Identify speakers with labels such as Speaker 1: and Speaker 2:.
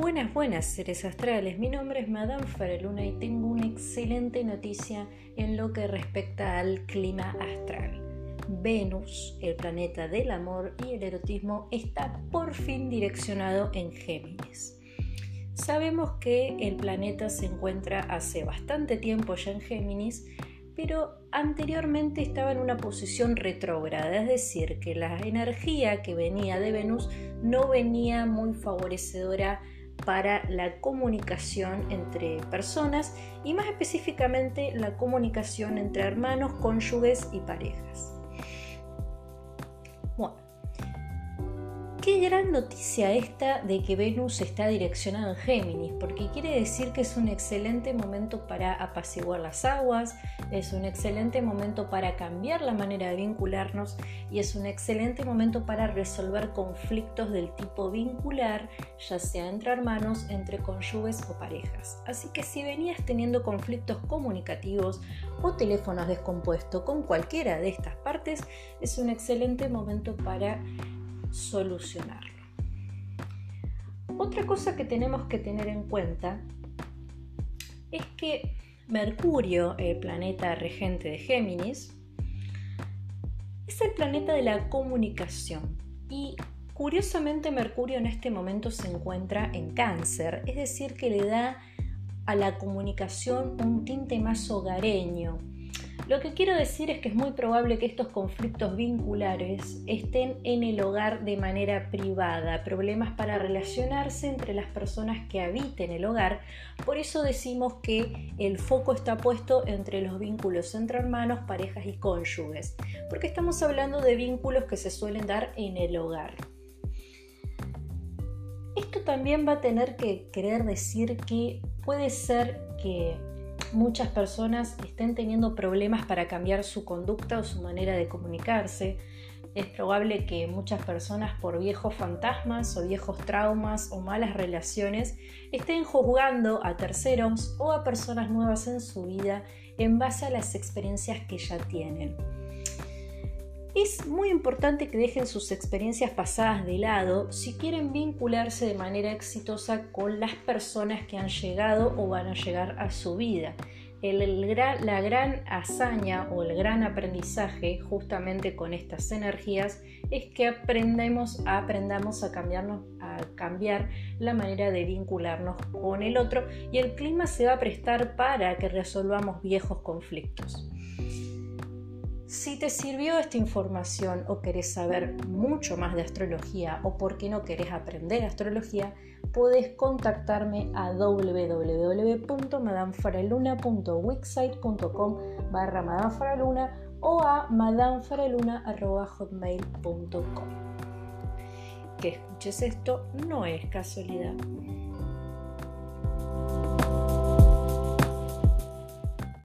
Speaker 1: Buenas, buenas seres astrales. Mi nombre es Madame Faraluna y tengo una excelente noticia en lo que respecta al clima astral. Venus, el planeta del amor y el erotismo, está por fin direccionado en Géminis. Sabemos que el planeta se encuentra hace bastante tiempo ya en Géminis, pero anteriormente estaba en una posición retrógrada, es decir, que la energía que venía de Venus no venía muy favorecedora para la comunicación entre personas y más específicamente la comunicación entre hermanos, cónyuges y parejas. Qué gran noticia esta de que Venus está direccionada en Géminis, porque quiere decir que es un excelente momento para apaciguar las aguas, es un excelente momento para cambiar la manera de vincularnos y es un excelente momento para resolver conflictos del tipo vincular, ya sea entre hermanos, entre cónyuges o parejas. Así que si venías teniendo conflictos comunicativos o teléfonos descompuestos con cualquiera de estas partes, es un excelente momento para solucionarlo. Otra cosa que tenemos que tener en cuenta es que Mercurio, el planeta regente de Géminis, es el planeta de la comunicación y curiosamente Mercurio en este momento se encuentra en cáncer, es decir, que le da a la comunicación un tinte más hogareño, lo que quiero decir es que es muy probable que estos conflictos vinculares estén en el hogar de manera privada, problemas para relacionarse entre las personas que habiten el hogar. Por eso decimos que el foco está puesto entre los vínculos entre hermanos, parejas y cónyuges, porque estamos hablando de vínculos que se suelen dar en el hogar. Esto también va a tener que querer decir que puede ser que muchas personas estén teniendo problemas para cambiar su conducta o su manera de comunicarse. Es probable que muchas personas por viejos fantasmas o viejos traumas o malas relaciones estén juzgando a terceros o a personas nuevas en su vida en base a las experiencias que ya tienen. Es muy importante que dejen sus experiencias pasadas de lado si quieren vincularse de manera exitosa con las personas que han llegado o van a llegar a su vida. la gran hazaña o el gran aprendizaje justamente con estas energías es que aprendemos, aprendamos a, cambiarnos, a cambiar la manera de vincularnos con el otro y el clima se va a prestar para que resolvamos viejos conflictos. Si te sirvió esta información o querés saber mucho más de astrología o por qué no querés aprender astrología, puedes contactarme a www.madamfaraluna.wixsite.com barra o a madamfaraluna.hotmail.com Que escuches esto no es casualidad.